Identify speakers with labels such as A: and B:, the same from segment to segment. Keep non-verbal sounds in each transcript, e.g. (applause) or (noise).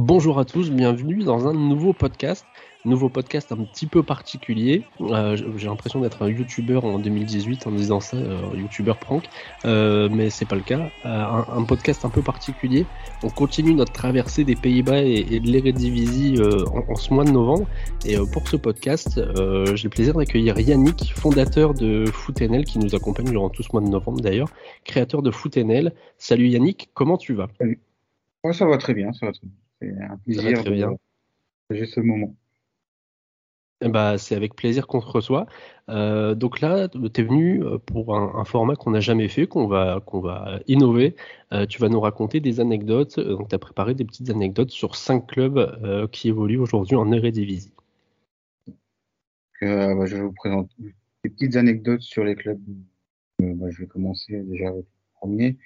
A: Bonjour à tous, bienvenue dans un nouveau podcast. Nouveau podcast un petit peu particulier. Euh, J'ai l'impression d'être un youtubeur en 2018 en disant ça, euh, youtubeur prank, euh, mais c'est pas le cas. Euh, un, podcast un peu particulier. On continue notre traversée des Pays-Bas et, de l'Eredivisie euh, en, en, ce mois de novembre. Et pour ce podcast, j'ai le plaisir d'accueillir Yannick, fondateur de FootNL, qui nous accompagne durant tout ce mois de novembre d'ailleurs, créateur de FootNL. Salut Yannick, comment tu vas?
B: Salut. Ça va très bien, ça va très bien. C'est un plaisir
A: très bien.
B: de ce moment.
A: Bah, c'est avec plaisir qu'on se reçoit. Euh, donc là, tu es venu pour un, un format qu'on n'a jamais fait, qu'on va, qu'on va innover. Euh, tu vas nous raconter des anecdotes. Donc, tu as préparé des petites anecdotes sur cinq clubs euh, qui évoluent aujourd'hui en Eredivisie.
B: Euh, bah, je vais vous présenter des petites anecdotes sur les clubs. Bah, je vais commencer déjà avec le premier.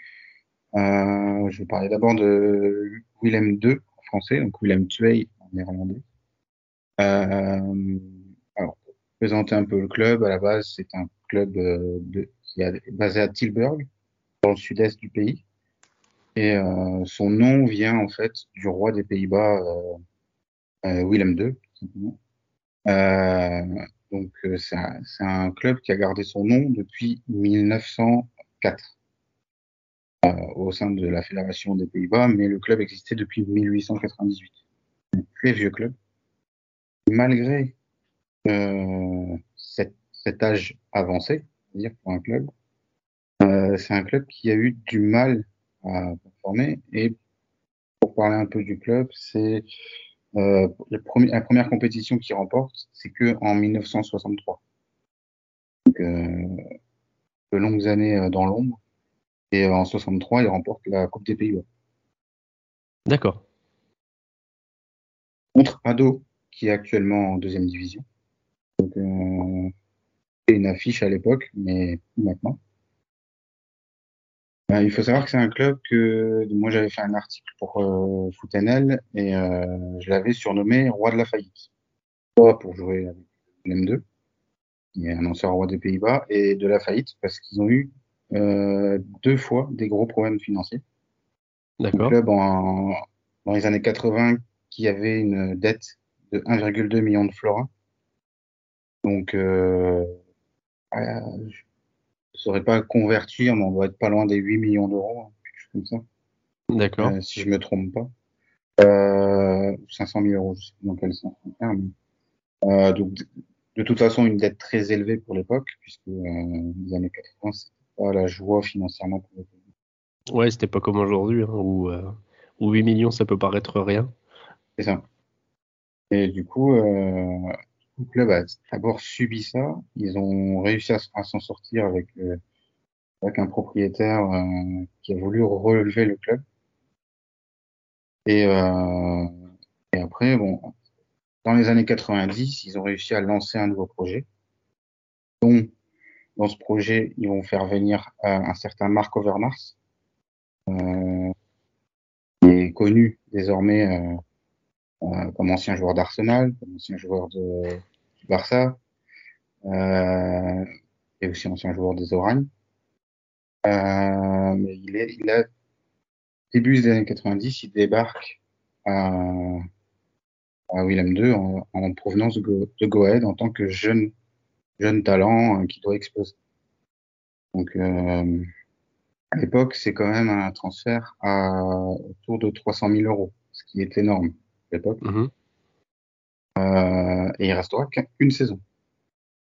B: Euh, je vais parler d'abord de Willem II français, donc Willem II en néerlandais. Euh, alors, pour présenter un peu le club, à la base, c'est un club euh, qui basé à Tilburg, dans le sud-est du pays. Et euh, son nom vient en fait du roi des Pays-Bas, Willem II. Euh, donc c'est un, club qui a gardé son nom depuis 1904 euh, au sein de la Fédération des Pays-Bas, mais le club existait depuis 1898. Un très vieux club malgré euh, cet, cet, âge avancé, dire pour un club, euh, c'est un club qui a eu du mal à performer. Et pour parler un peu du club, c'est euh, la, première, compétition qu'il remporte, c'est que en 1963. Donc, euh, de longues années dans l'ombre. Et en 63, il remporte la Coupe des Pays-Bas.
A: D'accord.
B: Contre Ado, qui est actuellement en deuxième division. Donc, euh, une affiche à l'époque, mais maintenant. Euh, il faut savoir que c'est un club que moi j'avais fait un article pour euh, et euh, je l'avais surnommé Roi de la faillite. Pour jouer avec l'M2, qui est un ancien roi des Pays-Bas, et de la faillite parce qu'ils ont eu deux fois des gros problèmes financiers.
A: D'accord.
B: Club en, dans les années 80 qui avait une dette de 1,2 million de florins. Donc, euh, je ne saurais pas convertir, mais on doit être pas loin des 8 millions d'euros, hein, quelque chose comme ça.
A: D'accord.
B: Euh, si je me trompe pas. Euh, 500 000 euros, je sais pas dans quel sens euh, donc, de, de, toute façon, une dette très élevée pour l'époque, puisque euh, les années 80, c'était pas la joie financièrement pour les pays.
A: Ouais, c'était pas comme aujourd'hui, hein, où, où 8 millions, ça peut paraître rien.
B: C'est ça. Et du coup, euh, le club a d'abord subi ça. Ils ont réussi à, à s'en sortir avec, euh, avec un propriétaire euh, qui a voulu relever le club. Et, euh, et après, bon, dans les années 90, ils ont réussi à lancer un nouveau projet. Donc, dans ce projet, ils vont faire venir un certain Marc Overmars, euh, qui est connu désormais euh, comme ancien joueur d'Arsenal, comme ancien joueur de, Barça, euh, et aussi ancien joueur des Oragnes. Euh, mais il est, il a début des années 90, il débarque à, à Willem II en, en provenance de, Go, en tant que jeune jeune talent euh, qui doit exploser. Donc euh, à l'époque, c'est quand même un transfert à autour de 300 000 euros, ce qui est énorme l'époque.
A: Mmh.
B: Euh, et il restera qu'une saison.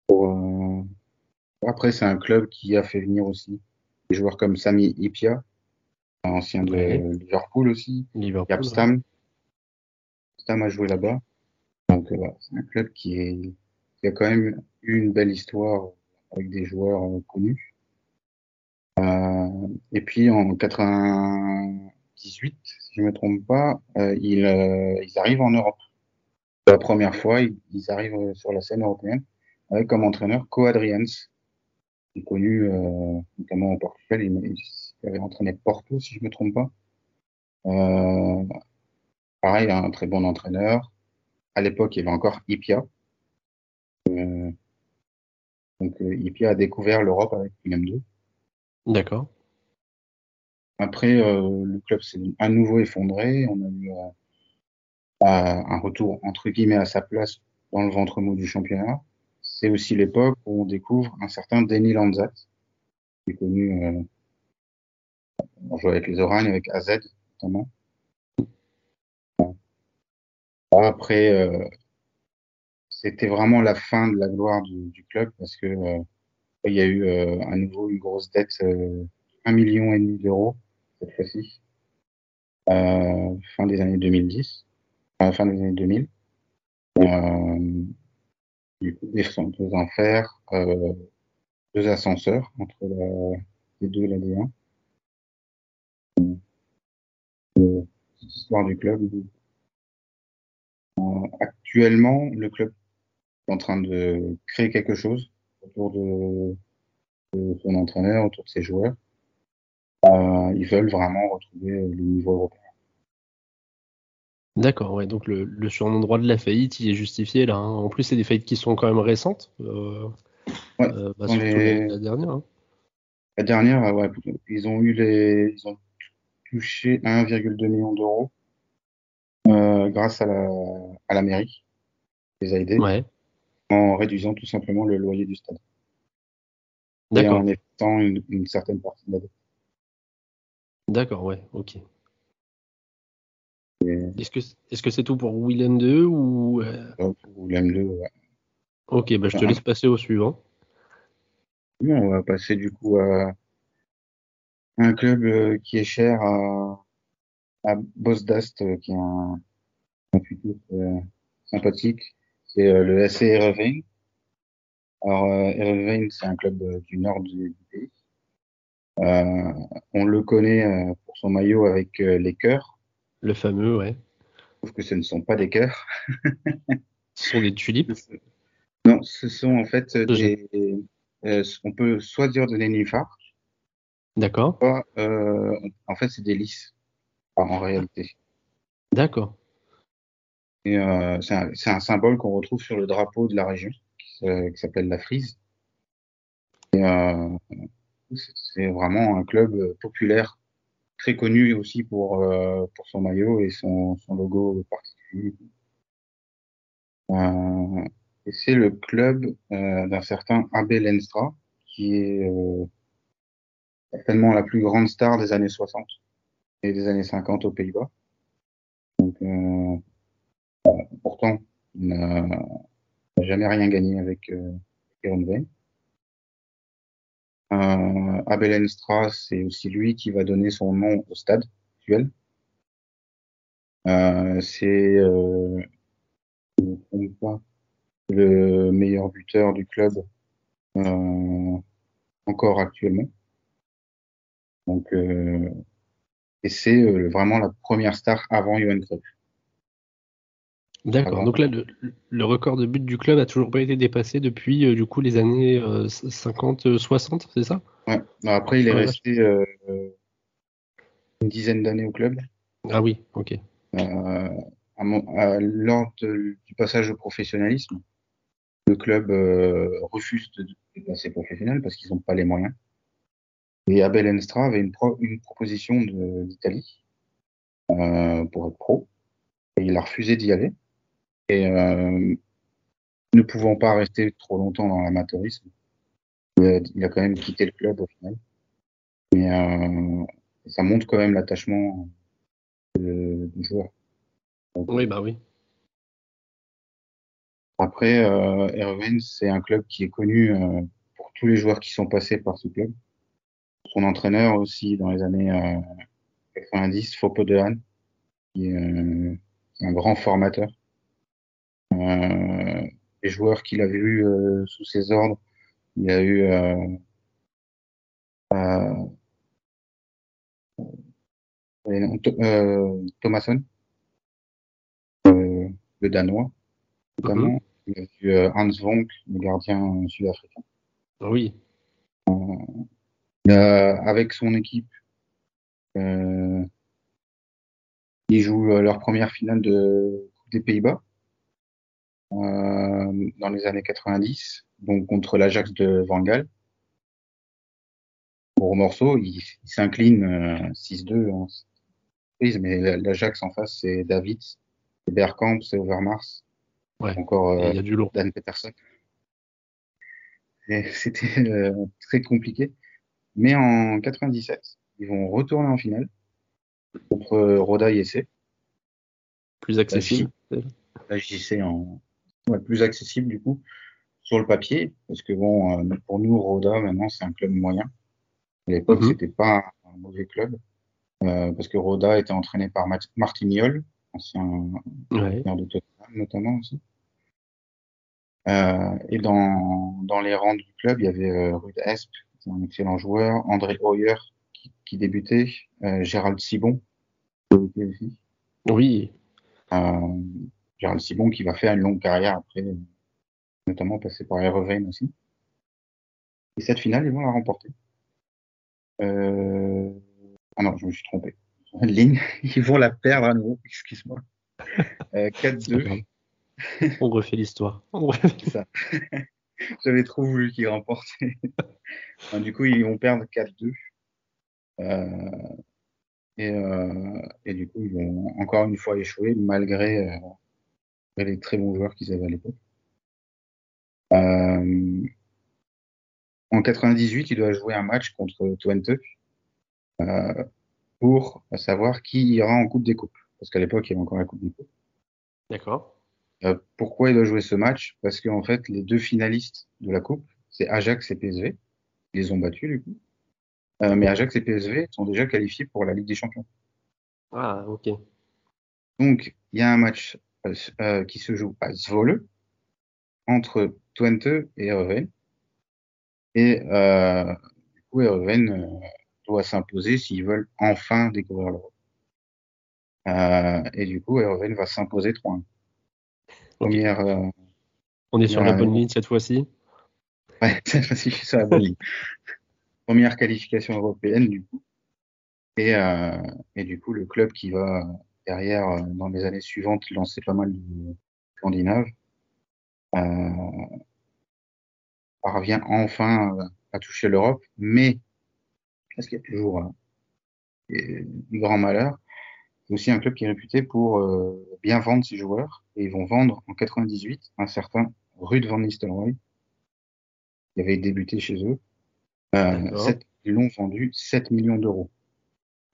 B: Pour, euh... Après, c'est un club qui a fait venir aussi des joueurs comme Sami Ipia, ancien de ouais. Liverpool aussi.
A: Liverpool,
B: Yap Stam. Ouais. Stam a joué là-bas. Donc, voilà, c'est un club qui, est, qui a quand même une belle histoire avec des joueurs connus. Euh, et puis, en 80 18, si je me trompe pas, euh, ils, euh, ils, arrivent en Europe. Pour la première fois, ils, arrivent sur la scène européenne avec comme entraîneur Coadriens, qui connu notamment au Portugal. Il, avait entraîné Porto, si je me trompe pas. Euh, pareil, un très bon entraîneur. À l'époque, il y avait encore Ipia. Euh, donc, Ipia a découvert l'Europe avec Willem 2.
A: D'accord.
B: Après, euh, le club s'est à nouveau effondré. On a eu euh, un retour entre guillemets à sa place dans le ventre mou du championnat. C'est aussi l'époque où on découvre un certain Denis Lanzat, qui est connu, euh, on joue avec les Oragnes, avec AZ notamment. Après, euh, c'était vraiment la fin de la gloire du, club parce que euh, il y a eu euh, à nouveau une grosse dette, euh, un million et demi d'euros cette fois-ci, fin des années 2010, euh, fin des années 2000. Euh, du coup, des, deux enfers, deux ascenseurs entre la D2 et la D1. Euh, histoire du club. Actuellement, le club est en train de créer quelque chose autour de, de son entraîneur, autour de ses joueurs. Euh, ils veulent vraiment retrouver le niveau européen.
A: D'accord, ouais, donc le, le surnom droit de la faillite, il est justifié là. hein. En plus, c'est des faillites qui sont quand même récentes. Euh,
B: Ouais,
A: euh, bah, surtout
B: les-
A: la, dernière. hein.
B: La dernière, euh, ouais, ils ont eu les, ils ont touché 1,2 million d'euros euh, grâce à la, à la mairie, les a aidés,
A: Ouais,
B: en réduisant tout simplement le loyer du stade et
A: d'accord,
B: en évitant une, une certaine partie de la dette.
A: d'accord, ouais, ok. Est-ce que est-ce que c'est tout pour Willem 2 ou euh,
B: euh, pour l'M2, ouais.
A: Ok, bah je te
B: Ah.
A: laisse passer au suivant.
B: On va passer du coup à un club euh, qui est cher à, à Bosdast, qui est un, un futur sympathique. C'est euh, le SC Heerenveen. Alors, euh, Heerenveen, c'est un club euh, du nord du, pays. Euh, on le connaît euh, pour son maillot avec euh, les cœurs,
A: Le fameux, ouais.
B: sauf que ce ne sont pas des cœurs.
A: Ce sont des tulipes.
B: Non, ce sont en fait euh, des... euh, on peut soit dire des nénuphars,
A: D'accord,
B: euh, en fait c'est des lys, en réalité.
A: d'accord.
B: Et euh, c'est un, un symbole qu'on retrouve sur le drapeau de la région, qui, qui s'appelle la Frise. Euh, c'est- vraiment un club euh, populaire, très connu aussi pour, euh, pour son maillot et son, son logo particulier. Euh, et c'est le club euh, d'un certain Abel Enstra, qui est euh, certainement la plus grande star des années 60 et des années 50 aux Pays-Bas. Donc, euh, euh, pourtant, il n'a jamais rien gagné avec euh, Heerenveen. Euh, Abel Enstra, c'est aussi lui qui va donner son nom au stade actuel. Euh, c'est euh, le meilleur buteur du club euh, encore actuellement. Donc, euh, et c'est euh, vraiment la première star avant Johan Cruyff.
A: D'accord. Donc là, le, le record de but du club a toujours pas été dépassé depuis euh, du coup les années euh, 50, 60, c'est ça?
B: Ouais. Non, Après, il est
A: Ouais.
B: resté euh, une dizaine d'années au club.
A: Ah oui, ok.
B: Euh, à mon- à- lors de- du passage au professionnalisme, le club euh, refuse de de passer professionnel parce qu'ils n'ont pas les moyens. Et Abel Enstra avait une, pro- une proposition d'Italie euh, pour être pro, et il a refusé d'y aller. Et euh, ne pouvant pas rester trop longtemps dans l'amateurisme, il, a- il a quand même quitté le club au final. Mais euh, ça montre quand même l'attachement du joueur. Donc,
A: Oui, bah oui.
B: Après, euh, Heerenveen, c'est un club qui est connu euh, pour tous les joueurs qui sont passés par ce club. Son entraîneur aussi dans les années euh, 90, Fopo de Han, qui est euh, un grand formateur. Euh, les joueurs qu'il a vus euh, sous ses ordres, il y a eu euh, euh, euh, Tho- euh, Thomasson, euh, le Danois, notamment. Il y a eu Hans Vonk, le gardien sud-africain.
A: Oui.
B: Euh, avec son équipe, euh, ils jouent leur première finale de Coupe des Pays-Bas dans les années 90, donc contre l'Ajax de Van Gaal. Gros morceau, il, il s'incline euh, 6-2 en surprise, mais l'Ajax en face, c'est David, Bergkamp, c'est Overmars.
A: Ouais.
B: Encore
A: Il y a du lourd.
B: Dan Peterson. (laughs) C'était très compliqué. Mais en 97, ils vont retourner en finale contre Roda ISC.
A: Plus accessible.
B: La JC en plus accessible du coup sur le papier parce que bon euh, pour nous Roda maintenant c'est un club moyen. À l'époque
A: Mhm.
B: c'était pas un mauvais club euh, parce que Roda était entraîné par Martignol, ancien
A: Ouais.
B: de Tottenham notamment aussi. Euh, et dans, dans les rangs du club, il y avait euh, Ruud Esp, qui est un excellent joueur, André Hoyer qui, qui débutait, euh, Gérald Sibon qui débutait aussi.
A: Oui.
B: Euh, Gérald Sibon qui va faire une longue carrière après, euh, notamment passer par Heerenveen aussi. Et cette finale, ils vont la remporter. Euh... Ah non, je me suis trompé. (laughs) Ligne, ils vont la perdre à nouveau, (laughs) excuse-moi. Euh,
A: C'est pas
B: 4-2.
A: grave. On refait l'histoire. On (laughs) refait-
B: C'est ça. J'avais trop voulu qu'ils remportent. Enfin, du coup, ils vont perdre 4-2. Euh, et, euh, et du coup, ils vont encore une fois échouer malgré, les très bons joueurs qu'ils avaient à l'époque. Euh, en 98, il doit jouer un match contre Twente euh, pour savoir qui ira en Coupe des Coupes. Parce qu'à l'époque, il y avait encore la Coupe des Coupes.
A: D'accord.
B: Euh, pourquoi il doit jouer ce match? Parce qu'en fait, les deux finalistes de la Coupe, c'est Ajax et PSV. Ils les ont battus, du coup. Euh, mais Ajax et PSV sont déjà qualifiés pour la Ligue des Champions.
A: Ah, ok.
B: Donc, il y a un match euh, qui se joue à Zwolle entre Twente et Heerenveen. Et euh, du coup, Heerenveen euh, doit s'imposer s'ils veulent enfin découvrir l'Europe. Et du coup, Heerenveen va s'imposer 3-1. Première,
A: On est sur la bonne ligne cette fois-ci.
B: Ouais, (laughs) cette fois-ci, je suis sur la bonne ligne. Première qualification européenne, du coup. Et, euh, et du coup, le club qui va derrière, euh, dans les années suivantes, lancer pas mal de Scandinaves, euh, parvient enfin euh, à toucher l'Europe, mais est-ce qu'il y a toujours euh, du grand malheur C'est aussi un club qui est réputé pour euh, bien vendre ses joueurs, et ils vont vendre en 98 un certain Ruud van Nistelrooy, qui avait débuté chez eux. Euh, ils l'ont vendu 7 millions d'euros.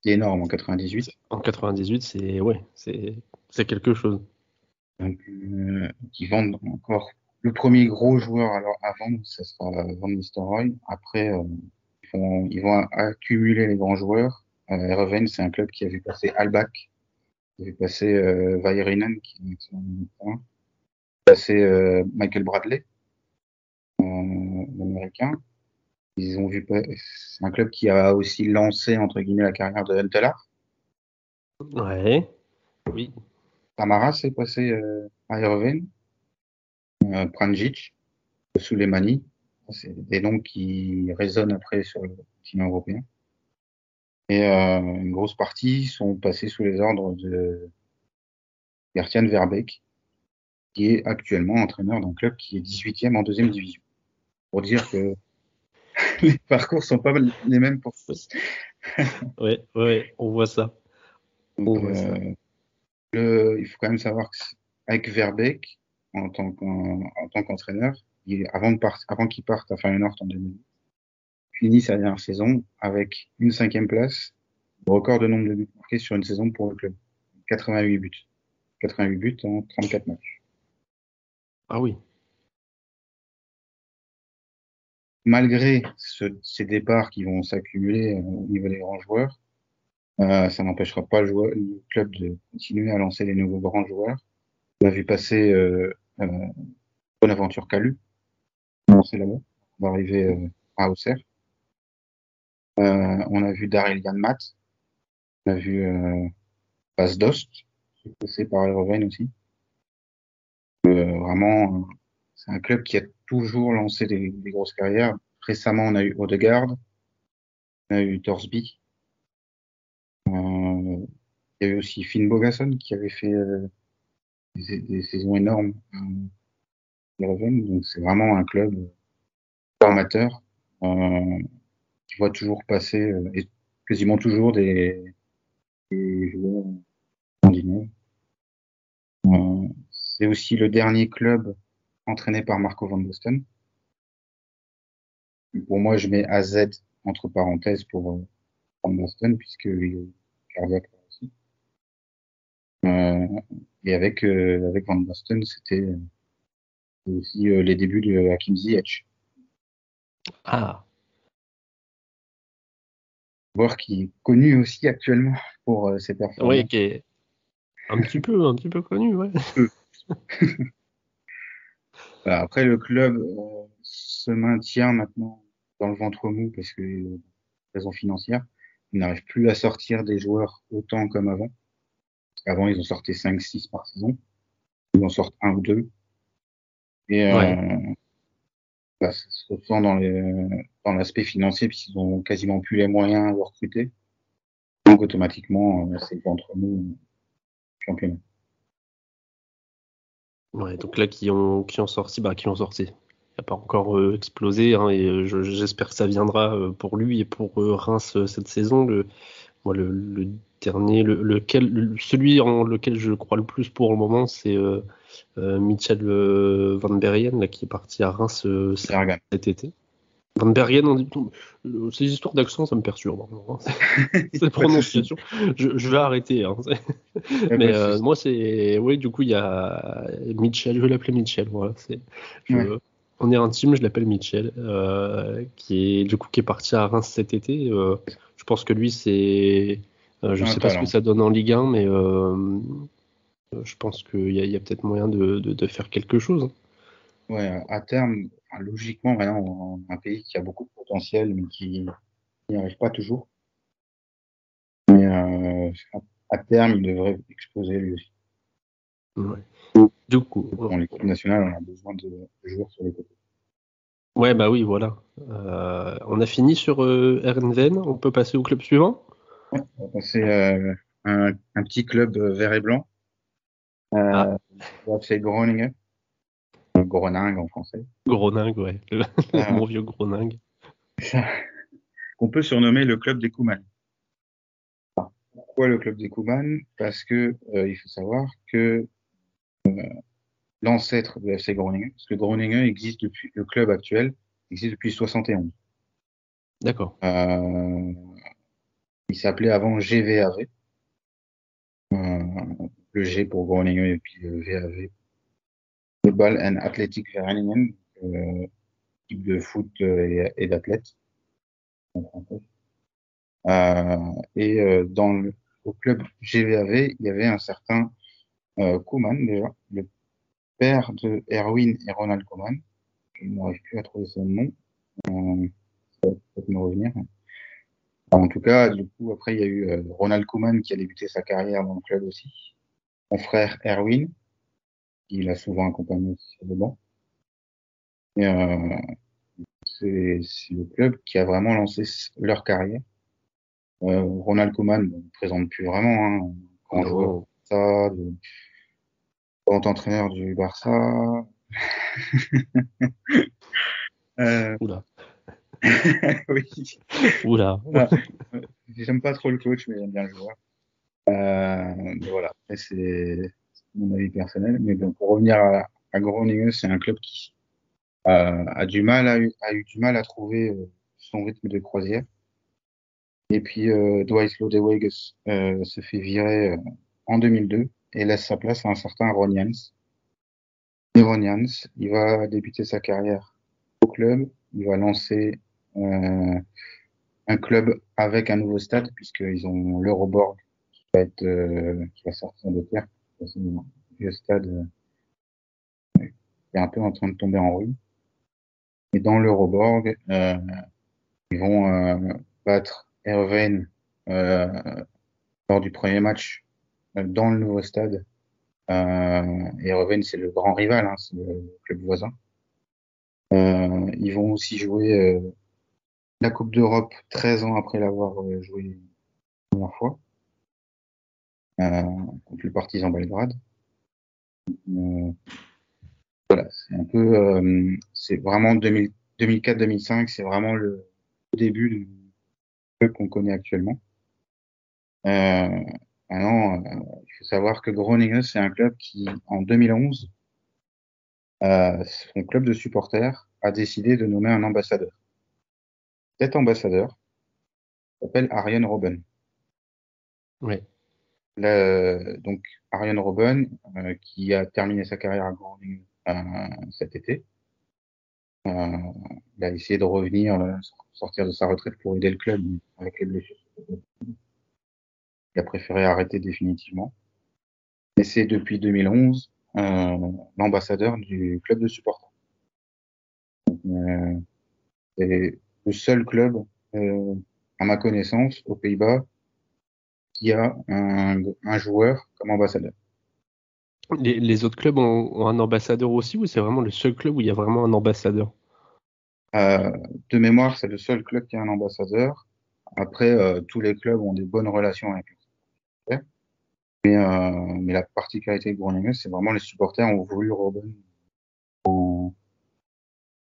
B: C'est énorme en 98.
A: En 98, c'est ouais, c'est c'est quelque chose.
B: Donc, euh, qui vendent encore. Le premier gros joueur alors à vendre, ce sera Van Nistelrooy. Après, euh, ils, vont, ils vont accumuler les grands joueurs. Euh, c'est un club qui a vu passer Albach, qui a vu passer euh, Vairinen, qui est un excellent milieu de terrain, passer euh, Michael Bradley, euh, l'américain. Ils ont vu, c'est un club qui a aussi lancé entre guillemets la carrière de Huntelaar.
A: Ouais. Oui.
B: Tamara s'est passé euh, à Heerenveen, euh, Pranjic, Souleimani, c'est des noms qui résonnent après sur le continent européen. Et euh, une grosse partie sont passés sous les ordres de Gertian Verbeek, qui est actuellement entraîneur d'un club qui est 18e en deuxième division. Pour dire que (laughs) les parcours sont pas les mêmes pour tous. (laughs)
A: Ouais, ouais, on voit ça.
B: Donc,
A: ouais, ça.
B: euh, le, il faut quand même savoir que c'est- avec Verbeek, en tant qu'en- en tant qu'entraîneur, avant, qu'il parte à Feyenoord en 2000, finit sa dernière saison avec une cinquième place, le record de nombre de buts marqués sur une saison pour le club. 88 buts. 88 buts en 34 matchs.
A: Ah oui.
B: Malgré ce- ces départs qui vont s'accumuler euh, au niveau des grands joueurs, euh, ça n'empêchera pas le, joueur- le club de continuer à lancer des nouveaux grands joueurs. On a vu passer euh, euh, Bonaventure Calu, commencer là-bas, on va arriver à Auxerre. On a vu Daryl Janmat, on a vu euh, Bas Dost, passé par aussi. Vraiment, c'est un club qui a toujours lancé des, des grosses carrières. Récemment, on a eu Odegaard, on a eu Torsby. Euh, il y a eu aussi Finn Bogason qui avait fait euh, des, des saisons énormes. Donc c'est vraiment un club formateur euh, qui voit toujours passer euh, et quasiment toujours des, des joueurs scandinaves. Euh, c'est aussi le dernier club entraîné par Marco van Basten. Pour moi, je mets AZ entre parenthèses pour euh, Van Basten, puisque il cardiaque aussi. Euh, et avec, euh, avec Van Basten, c'était aussi les débuts de Hakim Ziyech.
A: Ah.
B: Voir qui est connu aussi actuellement pour ses performances.
A: Oui, qui est un petit peu, un petit peu connu, ouais. (laughs)
B: Après, le club euh, se maintient maintenant dans le ventre mou parce que euh, raisons financières. Ils n'arrivent plus à sortir des joueurs autant comme avant. Avant, ils ont sorti 5-6 par saison. Ils en sortent un ou deux. Et euh, bah, ça se ressent dans, dans l'aspect financier puisqu'ils ont quasiment plus les moyens de recruter. Donc automatiquement, euh, c'est le ventre mou championnat.
A: Ouais, donc là, qui ont, qui ont sorti, bah, qui ont sorti. Il n'a pas encore euh, explosé, hein, et euh, j'espère que ça viendra euh, pour lui et pour Reims cette saison. Le, moi, le, dernier, le, lequel, celui en lequel je crois le plus pour le moment, c'est Michel Van Bergen, là, qui est parti à Reims cet été. Van Bergen, euh, ces histoires d'accent, ça me perturbe. Hein. (laughs) Cette prononciation, je, je, vais arrêter. Hein. (laughs) Mais euh, moi, c'est, oui, du coup, il y a Mitchell. Je vais l'appeler Mitchell. Voilà, c'est, on est intime, je l'appelle Mitchell, euh, qui est du coup qui est parti à Reims cet été. Euh, je pense que lui, c'est, je ne sais pas ce que ça donne en Ligue 1, mais je pense qu'il y a, a peut-être moyen de, de, de, faire quelque chose.
B: Ouais, à terme, logiquement, vraiment, un pays qui a beaucoup de potentiel, mais qui n'y arrive pas toujours. Mais euh, à terme, il devrait exploser lui aussi.
A: Ouais. Du coup,
B: dans l'équipe nationale, on a besoin de joueurs sur les côtés.
A: Ouais, bah oui, voilà. Euh, on a fini sur euh, RNVN. On peut passer au club suivant?
B: Ouais, on va passer euh, un, un, petit club euh, vert et blanc. Euh, ah. C'est Groningen. Groningue en français.
A: Groningue, ouais. Le, ah. mon vieux Groningue. (laughs)
B: On peut surnommer le club des Kouman. Pourquoi le club des Kouman Parce que euh, il faut savoir que euh, l'ancêtre de FC Groningen, parce que Groningen existe depuis le club actuel existe depuis 71.
A: D'accord.
B: Euh, il s'appelait avant GVAV. Le G pour Groningen et puis le VAV Football and Athletic Vereinigen, euh, type de foot euh, et, et d'athlètes. Euh, et euh, dans le, au club GVAV, il y avait un certain euh, Koeman déjà, le père de Erwin et Ronald Koeman. Je n'arrive plus à trouver son nom. Ça peut-être me revenir. En tout cas, du coup, après, il y a eu Ronald Koeman qui a débuté sa carrière dans le club aussi. Mon frère Erwin, il a souvent accompagné sur le banc. Et euh, c'est le club qui a vraiment lancé leur carrière. Euh, Ronald Koeman ne présente plus vraiment, hein, grand joueur ça, de, grand entraîneur du Barça. (laughs)
A: euh, Oula. (laughs)
B: oui.
A: Oula.
B: Ah, j'aime pas trop le coach, mais j'aime bien le joueur. Euh, voilà. C'est mon avis personnel. Mais pour revenir à, à Groningen, c'est un club qui euh, a du mal eu, a eu du mal à trouver euh, son rythme de croisière. Et puis euh, Dwight Lodewijk euh, se fait virer en 2002 et laisse sa place à un certain Ron Jans. Il va débuter sa carrière au club. Il va lancer un club avec un nouveau stade puisqu'ils ont l'Euroborg qui va être qui va sortir de terre le stade euh, est un peu en train de tomber en ruine. Et dans l'Euroborg, euh, ils vont euh, battre Erwin euh, lors du premier match dans le nouveau stade. Et c'est le grand rival, hein, c'est le club voisin. ils vont aussi jouer la Coupe d'Europe 13 ans après l'avoir joué la première fois contre le Partizan Belgrade. Euh, voilà, c'est un peu, euh, c'est vraiment 2004-2005, c'est vraiment le début du club qu'on connaît actuellement. Euh, maintenant, il faut savoir que Groningen, c'est un club qui, en 2011, euh, son club de supporters a décidé de nommer un ambassadeur. Cet ambassadeur s'appelle Ariane Robben.
A: Ouais.
B: Le- donc Ariane Robben, euh, qui a terminé sa carrière à Groningen euh, cet été, euh, il a essayé de revenir, euh, sortir de sa retraite pour aider le club avec les blessures. Il a préféré arrêter définitivement. Et c'est depuis 2011 euh, l'ambassadeur du club de supporters. Euh, c'est le seul club, euh, à ma connaissance, aux Pays-Bas, qui a un, un joueur comme ambassadeur.
A: Les, les autres clubs ont, ont un ambassadeur aussi ou c'est vraiment le seul club où il y a vraiment un ambassadeur?
B: Euh, de mémoire, c'est le seul club qui a un ambassadeur. Après, euh, tous les clubs ont des bonnes relations avec les supporters. Mais, euh, mais la particularité de Groningen, c'est vraiment les supporters ont voulu Robben en,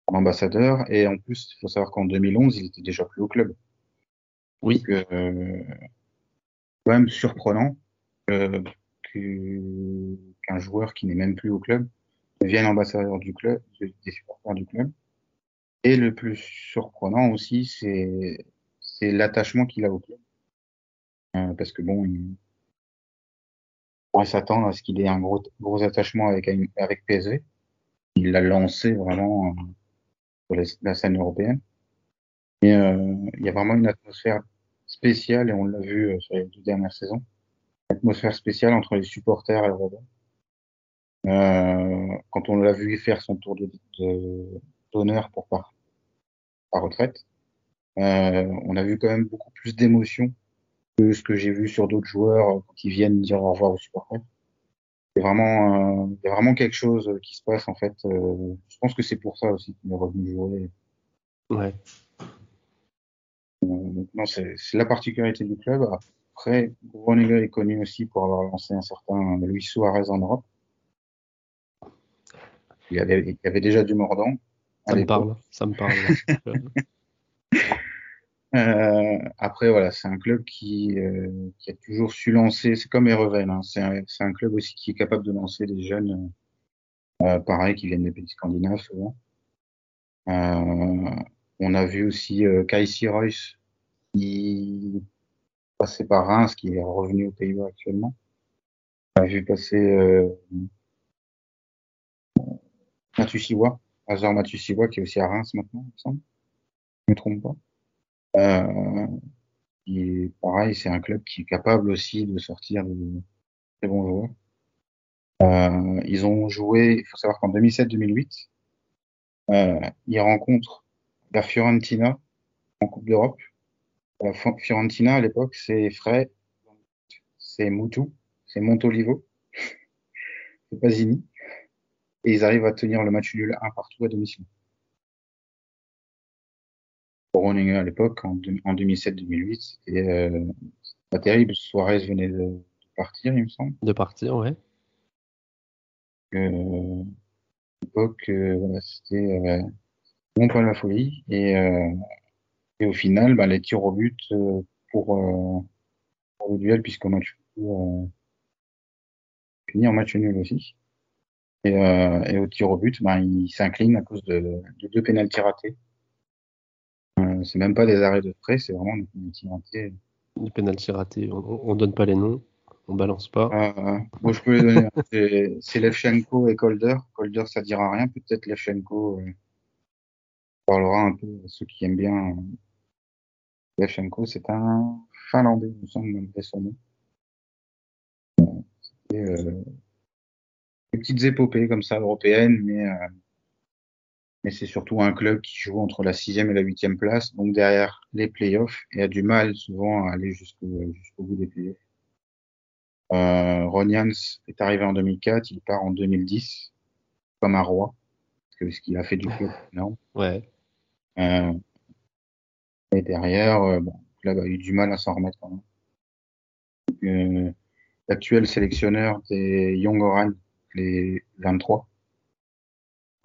B: en ambassadeur. Et en plus, il faut savoir qu'en 2011, il était déjà plus au club.
A: Oui.
B: Donc, euh, quand même surprenant qu'un joueur qui n'est même plus au club devienne ambassadeur du club, de- des supporters du club. Et le plus surprenant aussi, c'est l'attachement qu'il a au club. Euh, parce que bon, on pourrait s'attendre à ce qu'il ait un gros, attachement avec, PSV. Il l'a lancé vraiment euh, sur la scène européenne. Et euh, il y a vraiment une atmosphère spéciale, et on l'a vu euh, sur les deux dernières saisons, atmosphère spéciale entre les supporters et Robben. Euh, quand on l'a vu faire son tour de- de- d'honneur pour par, par retraite, euh, on a vu quand même beaucoup plus d'émotion que ce que j'ai vu sur d'autres joueurs euh, qui viennent dire au revoir aux supporters. C'est vraiment, euh, il y a vraiment quelque chose qui se passe en fait. je pense que c'est pour ça aussi qu'il est revenu jouer.
A: Ouais.
B: Non, c'est la particularité du club. Après, Groningen est connu aussi pour avoir lancé un certain Luis Suarez en Europe. Il y avait, il y avait déjà du mordant.
A: Ça me parle. Ça me parle. (laughs)
B: Euh, après, voilà, c'est un club qui, euh, qui a toujours su lancer. C'est comme Ereven. Hein, c'est un, club aussi qui est capable de lancer des jeunes, euh, pareil, qui viennent des pays scandinaves souvent. Euh, on a vu aussi euh, Casey Royce qui passait par Reims, qui est revenu aux Pays-Bas actuellement. On a vu passer euh, Matusiwa, Azor Matusiwa, qui est aussi à Reims maintenant, il me semble. Je me trompe pas. Euh, pareil, c'est un club qui est capable aussi de sortir de très bons joueurs. Euh, ils ont joué, il faut savoir qu'en 2007-2008, euh, ils rencontrent la Fiorentina en Coupe d'Europe. La F- Fiorentina, à l'époque, c'est Frey, c'est Moutou, c'est Montolivo, (laughs) c'est Pasini. Et ils arrivent à tenir le match nul un partout à domicile. Pour Groningen à l'époque, en, deux- en 2007-2008, c'était euh, pas terrible. Suarez venait de, de partir, il me semble.
A: De partir, ouais.
B: Euh, à l'époque, euh, voilà, c'était euh, bon pas la folie. Et, euh, et au final, bah, les tirs au but euh, pour, euh, pour le duel, puisqu'au match euh, fini en match nul aussi. Et, euh, et au tir au but, bah, il s'incline à cause de, de deux pénaltys ratés. Euh, c'est même pas des arrêts de près, c'est vraiment des pénaltys ratés.
A: Les pénaltys ratés. On, on donne pas les noms. On balance pas.
B: Euh, bon, je peux les donner. hein. (laughs) C'est- C'est Levchenko et Kolder. Kolder, ça dira rien. Peut-être Levchenko euh, parlera un peu à ceux qui aiment bien. Euh, Levchenko, c'est un Finlandais, il me semble, malgré son nom. Et, euh, des petites épopées comme ça, européennes, mais, euh, mais c'est surtout un club qui joue entre la sixième et la huitième place, donc derrière les playoffs, et a du mal souvent à aller jusqu'au jusqu'au bout des playoffs. Euh, Ron Jans est arrivé en 2004, il part en 2010 comme un roi, parce que ce qu'il a fait du club, énorme.
A: Ouais.
B: Euh, et derrière, euh, bon, le club a eu du mal à s'en remettre quand même. Donc, euh, L'actuel sélectionneur des Young Oran, les 23,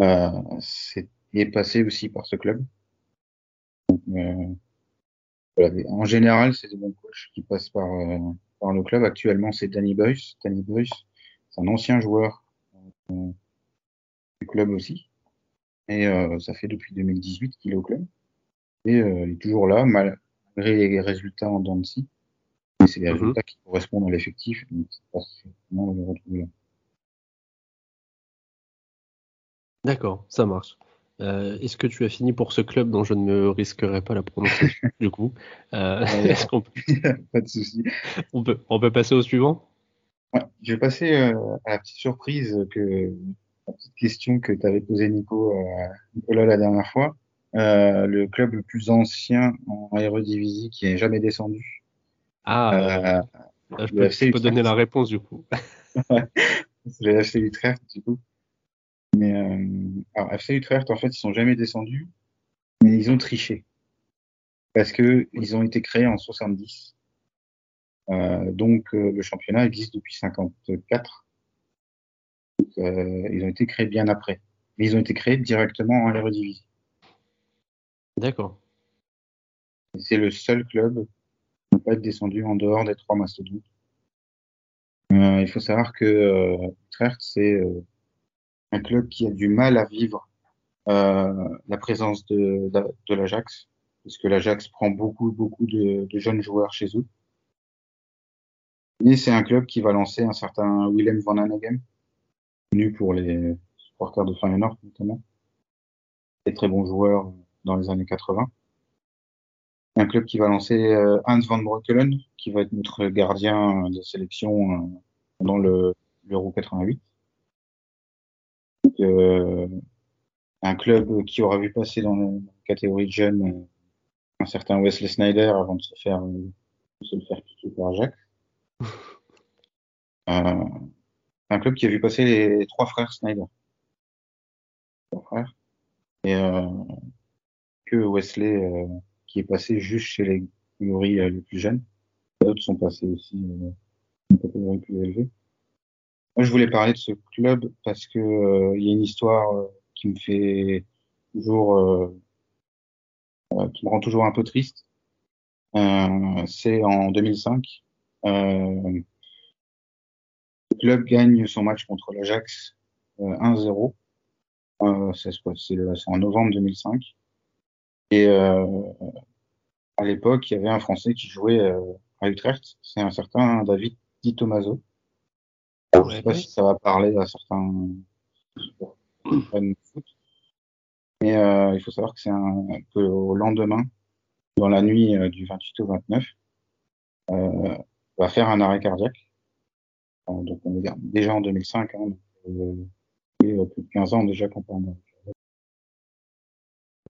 B: euh, c'est, il est passé aussi par ce club. Donc, euh, voilà. En général, c'est des bons coachs qui passent par, euh, par le club. Actuellement, c'est Danny Boyce. Danny Boyce, c'est un ancien joueur euh, du club aussi. Et ça fait depuis 2018 qu'il est au club. Et euh, il est toujours là, malgré les résultats en dents. Et c'est les
A: Mhm.
B: résultats qui correspondent à l'effectif. Donc, c'est pas forcément le retrouver là.
A: D'accord, ça marche. Euh, est-ce que tu as fini pour ce club dont je ne me risquerai pas la prononciation (laughs) du coup? Euh,
B: Ouais.
A: Est-ce qu'on peut, (laughs)
B: pas de souci.
A: on peut, on peut passer au suivant?
B: Ouais, je vais passer euh, à la petite surprise que la petite question que tu avais posée Nico Nicolas la dernière fois. Euh, le club le plus ancien en Aérodivisie qui est jamais descendu.
A: Ah,
B: Euh,
A: euh, je peux, je peux donner la réponse du coup.
B: c'est (laughs) le FC Utrecht du coup. Mais euh, alors FC Utrecht en fait ils sont jamais descendus, mais ils ont triché parce que ils ont été créés en 70. Euh, donc euh, le championnat existe depuis 54. Donc, euh, ils ont été créés bien après. Mais ils ont été créés directement en Aérodivisie.
A: D'accord.
B: C'est le seul club qui ne pas être descendu en dehors des trois mastodontes. Euh, il faut savoir que euh, c'est euh, un club qui a du mal à vivre euh, la présence de, l'Ajax, parce que l'Ajax prend beaucoup, beaucoup de, jeunes joueurs chez eux. Mais c'est un club qui va lancer un certain Willem van Hanegem, connu pour les supporters de Feyenoord notamment, des très bons joueurs dans les années 80. Un club qui va lancer euh, Hans van Breukelen, qui va être notre gardien de sélection euh, pendant le l'Euro 88. Donc, euh, un club qui aura vu passer dans la catégorie de jeunes euh, un certain Wesley Snyder avant de se faire, euh, de se le faire piquer par. (laughs) Euh, un club qui a vu passer les trois frères Snyder. Trois frères. Et euh, que Wesley euh, qui est passé juste chez les catégories euh, les plus jeunes. D'autres sont passés aussi euh, une catégorie plus élevée. Moi, je voulais parler de ce club parce que euh, il y a une histoire qui me fait toujours, qui me rend toujours un peu triste. C'est en 2005. Euh, le club gagne son match contre l'Ajax euh, 1-0. Euh, c'est en novembre 2005. Et euh, à l'époque, il y avait un Français qui jouait euh, à Utrecht. C'est un certain David Di Tommaso. Je sais pas si ça va parler à certains (clears throat) de foot. Mais euh, il faut savoir que c'est un que au lendemain, dans la nuit euh, du 28 au 29, euh, va faire un arrêt cardiaque. Donc on est déjà en 2005, hein, donc, et, plus de 15 ans déjà qu'on parle d'arrêt cardiaque.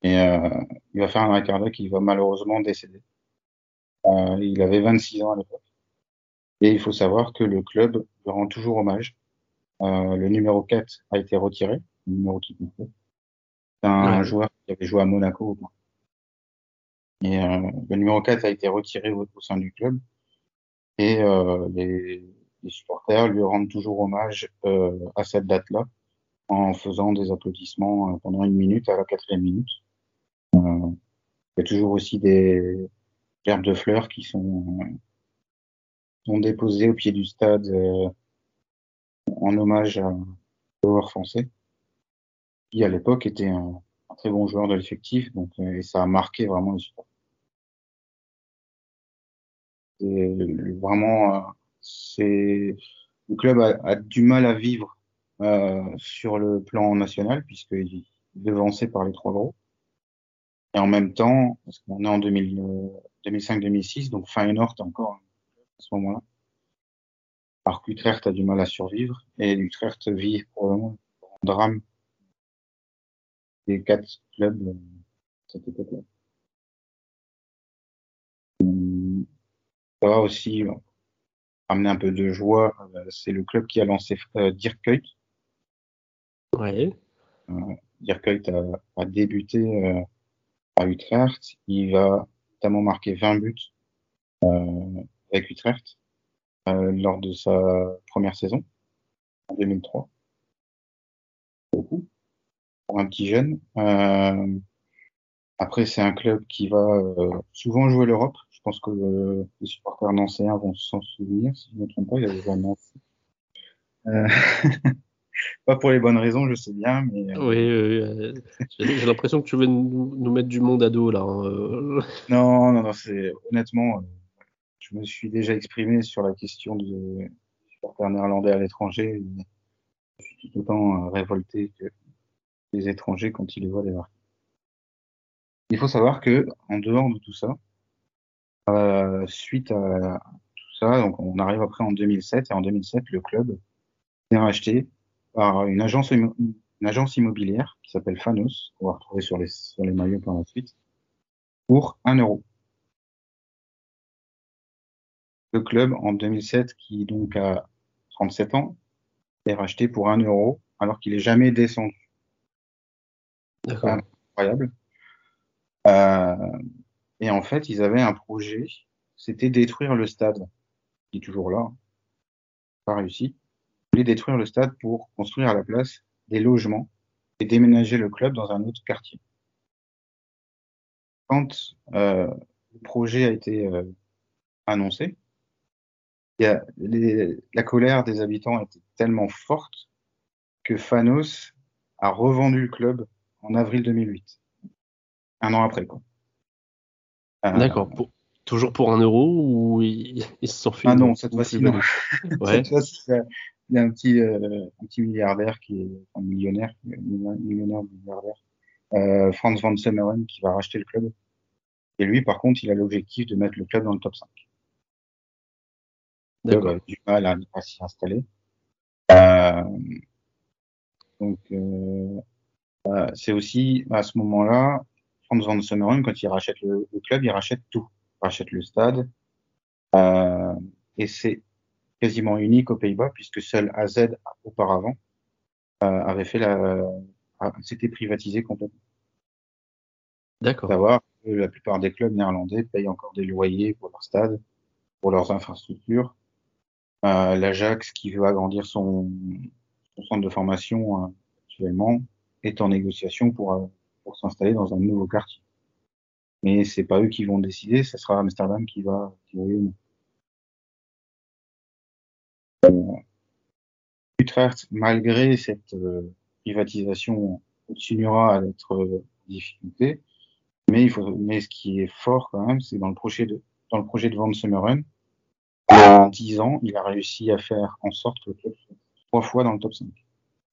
B: Et euh, il va faire un arrêt cardiaque, il va malheureusement décéder. Euh, il avait 26 ans à l'époque. Et il faut savoir que le club lui rend toujours hommage. Euh, le numéro 4 a été retiré, le numéro qui comptait. C'est un
A: Ouais.
B: joueur qui avait joué à Monaco. au moins. Et euh, le numéro 4 a été retiré au, au sein du club. Et euh, les, les supporters lui rendent toujours hommage euh, à cette date-là en faisant des applaudissements euh, pendant une minute à la quatrième minute. Il y a toujours aussi des gerbes de fleurs qui sont, euh, sont déposées au pied du stade euh, en hommage à joueur français qui à l'époque était un, très bon joueur de l'effectif donc euh, et ça a marqué vraiment le sport. Vraiment c'est le club a, du mal à vivre sur le plan national puisqu'il est devancé par les trois gros et en même temps parce qu'on est en 2000, euh, 2005-2006 donc Feyenoord encore à ce moment-là alors qu'Utrecht a du mal à survivre et Utrecht vit probablement un drame des quatre clubs euh, cette époque-là. Ça va aussi euh, amener un peu de joie. euh, C'est le club qui a lancé euh, Dirk Kuyt.
A: Ouais.
B: Dirk Kuyt a, a débuté euh, à Utrecht. Il va notamment marquer 20 buts euh, avec Utrecht euh, lors de sa première saison en 2003. Beaucoup pour un petit jeune. Euh, après, c'est un club qui va euh, souvent jouer l'Europe. Je pense que euh, les supporters nancéens vont s'en souvenir, si je ne me trompe pas. Il y avait joué à Nancy. Euh, pas pour les bonnes raisons, je sais bien, mais.
A: Oui, j'ai l'impression que tu veux nous, mettre du monde à dos là. Hein,
B: non, non, non, c'est honnêtement, je me suis déjà exprimé sur la question de supporters néerlandais à l'étranger. Je suis tout autant révolté que les étrangers quand ils les voient débarquer. Il faut savoir que en dehors de tout ça, euh, suite à tout ça, donc on arrive après en 2007 et en 2007 le club est racheté par une agence une agence immobilière qui s'appelle Fanos, qu'on va retrouver sur les sur les maillots par la suite, pour 1 euro. Le club en 2007 qui donc a 37 ans est racheté pour 1 euro alors qu'il est jamais descendu.
A: D'accord.
B: Incroyable. Euh, et en fait, ils avaient un projet, c'était détruire le stade, qui est toujours là, pas réussi. Détruire le stade pour construire à la place des logements et déménager le club dans un autre quartier. Quand euh, le projet a été euh, annoncé, il y a les, la colère des habitants était tellement forte que Fanos a revendu le club en avril 2008. Un an après, quoi.
A: Euh, D'accord. Toujours pour un euro ou ils, se sont fait
B: Ah non, cette fois-ci, non. (laughs) cette fois-ci, il y a un petit, euh, un petit milliardaire qui est un millionnaire, millionnaire milliardaire, euh, Franz van Semmeren, qui va racheter le club. Et lui, par contre, il a l'objectif de mettre le club dans le top 5. D'accord. Il a du mal à, s'y installer. Euh, donc, euh, euh, c'est aussi à ce moment-là, Franz van Sommeren, quand il rachète le, club, il rachète tout. Il rachète le stade. Euh, et c'est quasiment unique aux Pays-Bas puisque seul AZ auparavant euh, avait fait la, c'était privatisé complètement.
A: D'accord.
B: Savoir que la plupart des clubs néerlandais payent encore des loyers pour leur stade, pour leurs infrastructures. Euh, L'Ajax qui veut agrandir son, son centre de formation euh, actuellement est en négociation pour, euh, pour s'installer dans un nouveau quartier. Mais c'est pas eux qui vont décider, ce sera Amsterdam qui va, qui euh, Utrecht, malgré cette euh, privatisation, continuera à être euh, difficulté. Mais il faut, mais ce qui est fort quand même, c'est dans le projet de, dans le projet de Van Summeren, en 10 ans, il a réussi à faire en sorte que le club soit trois fois dans le top 5.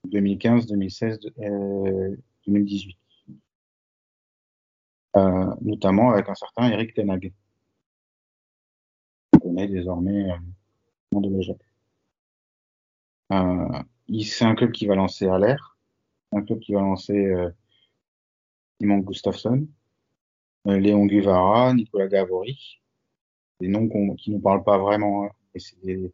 B: 2015, 2016, euh, 2018. Euh, notamment avec un certain Eric Tenag. On connaît désormais euh, de la euh, c'est un club qui va lancer l'air, un club qui va lancer euh, Simon Gustafsson, euh, Léon Guvara, Nicolas Gavori, des noms qui ne parlent pas vraiment, hein, et c'est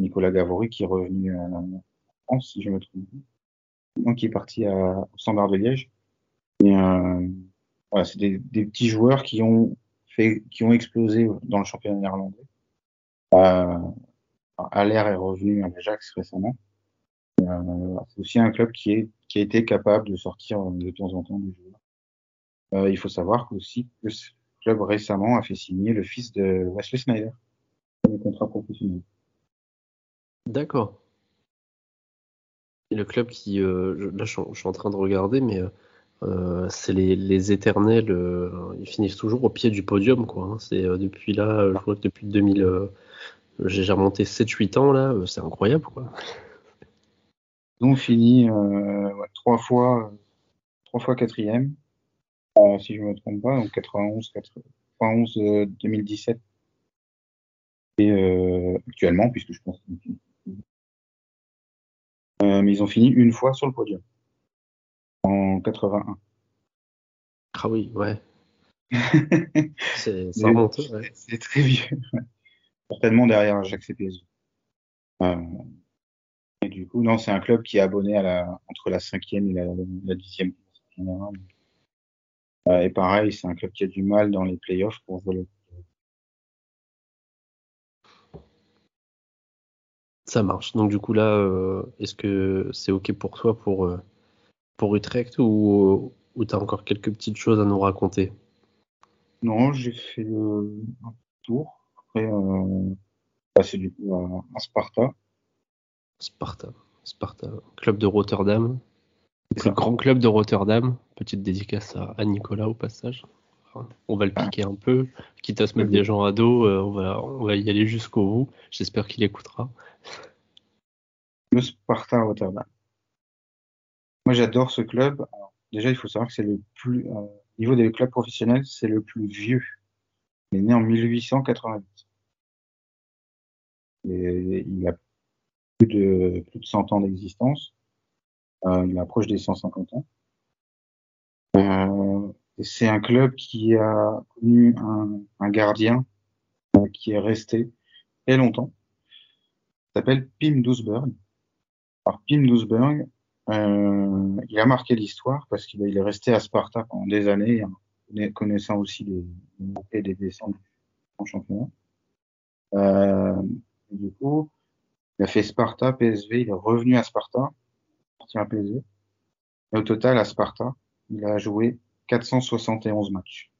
B: Nicolas Gavori qui est revenu en France, si je me trompe. Qui est parti à, au Standard de Liège. Et, euh, voilà, c'est des, des, petits joueurs qui ont fait, qui ont explosé dans le championnat néerlandais. Euh, Aller est revenu à l'Ajax récemment. Euh, c'est aussi un club qui, a été capable de sortir de temps en temps des joueurs. Euh, il faut savoir aussi que ce club récemment a fait signer le fils de Wesley Snyder, un contrat professionnel.
A: D'accord. Le club qui, euh, là, je, suis en train de regarder, mais c'est les, éternels. Ils finissent toujours au pied du podium, quoi. Hein. C'est depuis là, je crois que depuis 2000, j'ai déjà remonté 7-8 ans là. c'est incroyable, quoi.
B: Ils ont fini ouais, trois fois, trois fois quatrième, si je me trompe pas, donc 91, 91, 2017 et actuellement, puisque je pense euh, mais ils ont fini une fois sur le podium. En 81.
A: Ah oui, ouais. (laughs) c'est ouais.
B: C'est très vieux. Certainement derrière Jacques CPS. Euh, et du coup, non, c'est un club qui est abonné à la, entre la cinquième et la, la dixième euh, et pareil, c'est un club qui a du mal dans les playoffs pour voler.
A: Ça marche. Donc du coup là, euh, est-ce que c'est ok pour toi pour pour Utrecht ou, ou tu as encore quelques petites choses à nous raconter?
B: Non, j'ai fait un tour. Après, euh, passer du coup à, à, Sparta.
A: Sparta. Sparta, club de Rotterdam. C'est le grand club de Rotterdam. Petite dédicace à, Nicolas au passage. on va le ah. piquer un peu, quitte à se mettre des gens à dos, euh, on, va, on va y aller jusqu'au bout. J'espère qu'il écoutera.
B: Le Sparta Rotterdam. Moi j'adore ce club. déjà, il faut savoir que c'est le plus, euh, au niveau des clubs professionnels, c'est le plus vieux. Il est né en 1888. Et il a plus de, plus de 100 ans d'existence. Euh, il approche des 150 ans. Euh, c'est un club qui a connu un, un gardien euh, qui est resté très longtemps. Il s'appelle Pim Doesburg. Alors Pim Doesburg, euh, il a marqué l'histoire parce qu'il est resté à Sparta pendant des années, hein, connaissant aussi les montées des descentes en championnat. Euh, fait Sparta, PSV, il est revenu à Sparta, à PSV. Et au total, à Sparta, il a joué 471 matchs.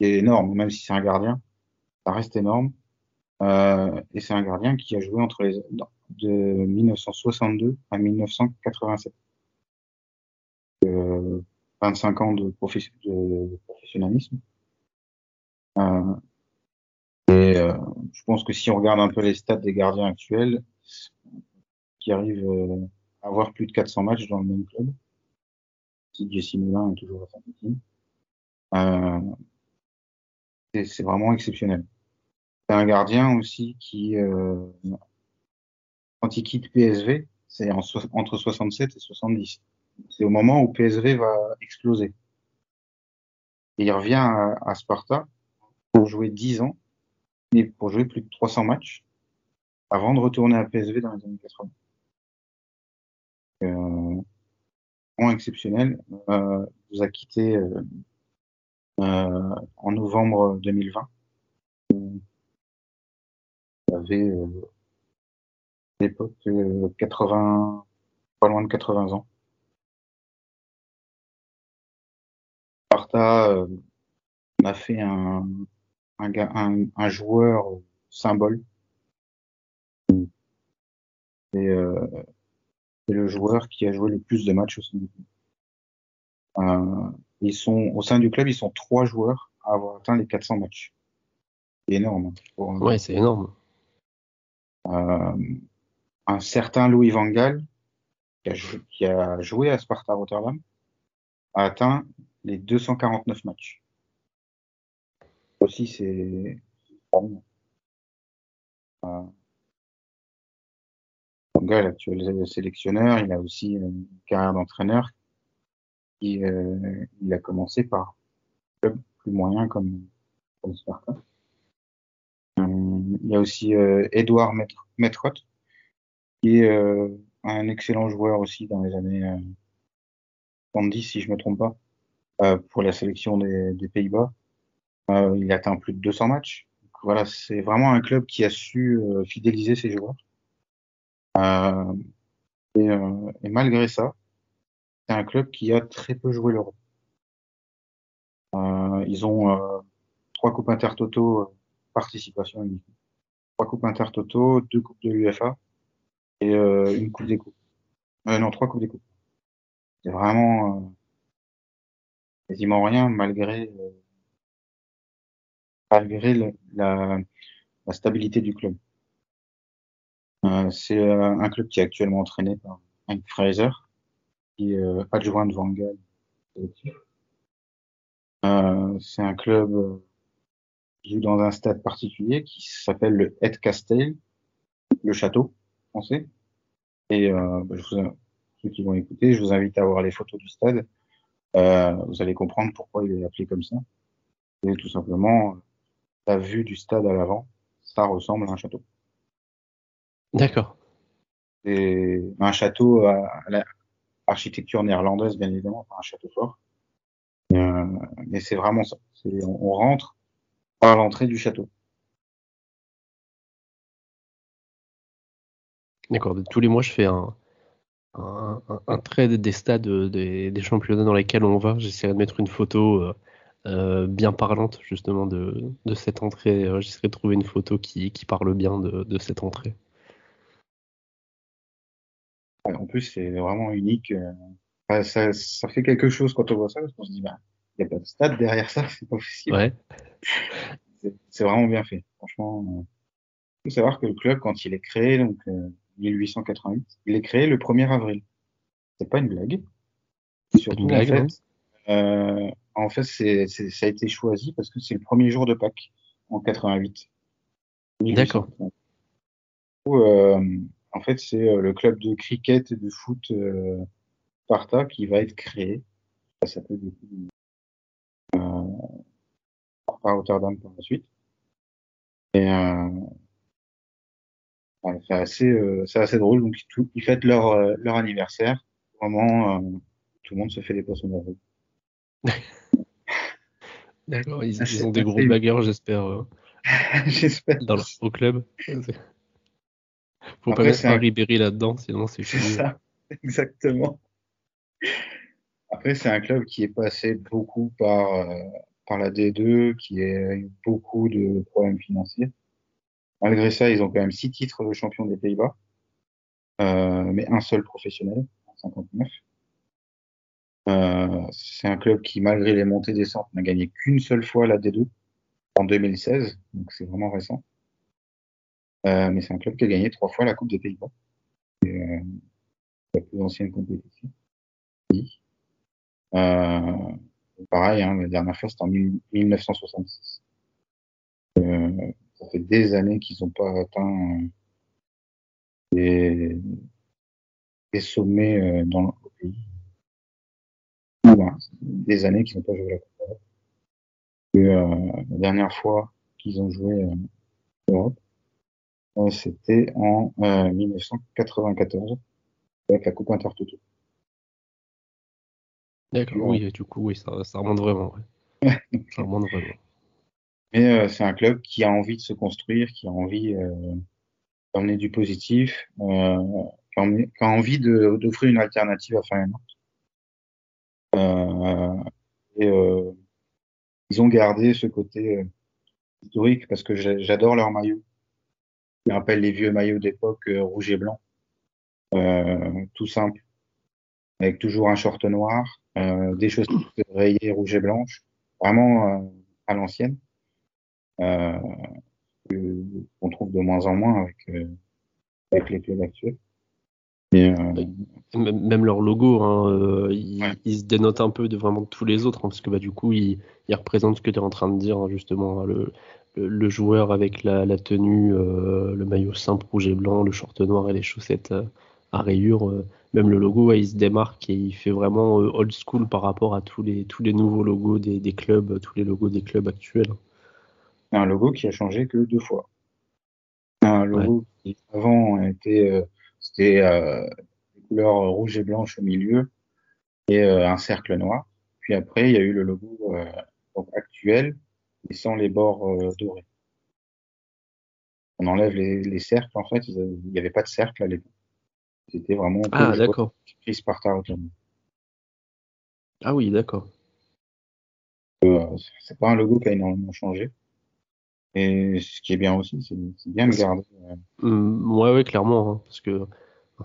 B: C'est énorme, même si c'est un gardien, ça reste énorme. Euh, et c'est un gardien qui a joué entre les de 1962 à 1987. Euh, 25 ans de, de professionnalisme. Euh, euh, je pense que si on regarde un peu les stats des gardiens actuels, qui arrivent euh, à avoir plus de 400 matchs dans le même club, si Jesse Moulin est toujours à saint euh, c'est vraiment exceptionnel. C'est un gardien aussi qui, euh, quand il quitte PSV, c'est entre 67 et 70. C'est au moment où PSV va exploser. Et il revient à, à Sparta pour jouer 10 ans et pour jouer plus de 300 matchs avant de retourner à PSV dans les années 80. Euh, exceptionnel. Euh, vous a quitté euh, euh, en novembre 2020. Il avait euh, à l'époque 80, pas loin de 80 ans. Sparta euh, on a fait un, un, un, joueur symbole. Euh, c'est le joueur qui a joué le plus de matchs au sein du club. Euh, ils sont au sein du club, ils sont trois joueurs à avoir atteint les 400 matchs. C'est énorme.
A: Hein, ouais, c'est énorme.
B: Euh, un certain Louis Van Gaal, qui a, qui a joué à Sparta Rotterdam, a atteint les 249 matchs aussi, c'est euh, gars, l'actuel sélectionneur, il a aussi une carrière d'entraîneur. Il, euh, il a commencé par club plus moyen comme, comme Sparta. Euh, il y a aussi euh, Edouard Metrot, qui est euh, un excellent joueur aussi dans les années 70, si je me trompe pas, pour la sélection des, des Pays-Bas. Euh, il atteint plus de 200 matchs. Voilà, c'est vraiment un club qui a su euh, fidéliser ses joueurs. Euh, et, euh, et, malgré ça, c'est un club qui a très peu joué l'Europe. ils ont trois coupes intertoto participation unique. Trois coupes intertoto, deux coupes de l'UFA et une coupe des coupes. non, trois coupes des coupes. C'est vraiment quasiment rien malgré malgré la, la, stabilité du club. Euh, c'est euh, un club qui est actuellement entraîné par Hank Fraser, qui est euh, adjoint de Van Gaal. Euh, c'est un club qui joue dans un stade particulier qui s'appelle le Het Castel, le château français. Et euh, bah, je vous, ceux qui vont écouter, je vous invite à voir les photos du stade. Euh, vous allez comprendre pourquoi il est appelé comme ça. Et tout simplement, la vue du stade à l'avant, ça ressemble à un château.
A: D'accord.
B: C'est un château à, l'architecture néerlandaise, bien évidemment, un château fort. Euh, mais c'est vraiment ça. On, rentre par l'entrée du château.
A: D'accord. Tous les mois, je fais un, un, un, trait des stades des, des, championnats dans lesquels on va. J'essaierai de mettre une photo euh, euh, bien parlante justement de, de cette entrée. Euh, j'essaierai de trouver une photo qui, qui parle bien de, de cette entrée.
B: en plus, c'est vraiment unique. ça, ça, fait quelque chose quand on voit ça, parce qu'on se dit, bah, il n'y a pas de stade derrière ça, (laughs) c'est pas possible.
A: Ouais.
B: C'est vraiment bien fait. Franchement, il faut savoir que le club, quand il est créé, donc 1888, il est créé le 1er avril. C'est pas une blague.
A: Surtout, une blague,
B: en fait, euh, en fait c'est, ça a été choisi parce que c'est le premier jour de Pâques en 88.
A: D'accord.
B: Euh, en fait, c'est euh, le club de cricket et de foot euh, Sparta qui va être créé. Ça s'appelle euh, par Rotterdam par la suite. Et euh, c'est assez, euh, c'est assez drôle. Donc ils, fêtent leur leur anniversaire. Vraiment, tout le monde se fait des poissons d'avril. (laughs)
A: D'accord, ils, ils, ont des gros bagarres, j'espère. (laughs)
B: j'espère.
A: Dans au club. Faut Après, pas mettre un Ribéry là-dedans, sinon c'est
B: C'est ça, (laughs) exactement. Après, c'est un club qui est passé beaucoup par, euh, par la D2, qui a eu beaucoup de problèmes financiers. Malgré ça, ils ont quand même six titres de champion des Pays-Bas, euh, mais un seul professionnel, en 59. Euh, c'est un club qui, malgré les montées descentes, n'a gagné qu'une seule fois la D2 en 2016, donc c'est vraiment récent. Euh, mais c'est un club qui a gagné trois fois la Coupe des Pays-Bas. Euh, la plus ancienne compétition. Oui. Euh, pareil, hein, la dernière fois c'était en 1966. Euh, ça fait des années qu'ils n'ont pas atteint euh, des, des sommets dans le pays. Des années qu'ils n'ont pas joué la Coupe d'Europe. la dernière fois qu'ils ont joué l'Europe, c'était en 1994 avec la Coupe Intertoto.
A: D'accord, oui, du coup, oui, ça, ça remonte vraiment. Ouais. (laughs) ça remonte vraiment.
B: Mais euh, c'est un club qui a envie de se construire, qui a envie euh, d'emmener du positif, euh, qui, a envie, qui a envie d'offrir une alternative à Feyenoord. Euh, euh, ils ont gardé ce côté euh, historique parce que j'adore leur maillot. Je me rappelle les vieux maillots d'époque rouge et blanc, tout simple, avec toujours un short noir, des chaussures rayées rouge et blanche, vraiment à l'ancienne. Euh, qu'on trouve de moins en moins avec, les clubs actuels.
A: Même leur logo, hein, euh, il, ouais. il, se dénote un peu de vraiment tous les autres, hein, parce que bah, du coup, il, il représente ce que tu es en train de dire, hein, justement, le, le, le, joueur avec la, la tenue, euh, le maillot simple rouge et blanc, le short noir et les chaussettes euh, à rayures. Même le logo, ouais, il se démarque et il fait vraiment old school par rapport à tous les, tous les nouveaux logos des, des clubs, tous les logos des clubs actuels
B: un logo qui a changé que deux fois. Un logo ouais. qui avant était c'était euh, des couleurs rouge et blanche au milieu et euh, un cercle noir. Puis après, il y a eu le logo euh, donc actuel et sans les bords euh, dorés. On enlève les, les, cercles. En fait, il n'y avait pas de cercle à l'époque. C'était vraiment
A: ah d'accord.
B: Sparta autonome.
A: Ah oui, d'accord.
B: Euh, c'est pas un logo qui a énormément changé. Et ce qui est bien aussi, c'est bien de garder.
A: Mmh, ouais, ouais, clairement, hein, parce que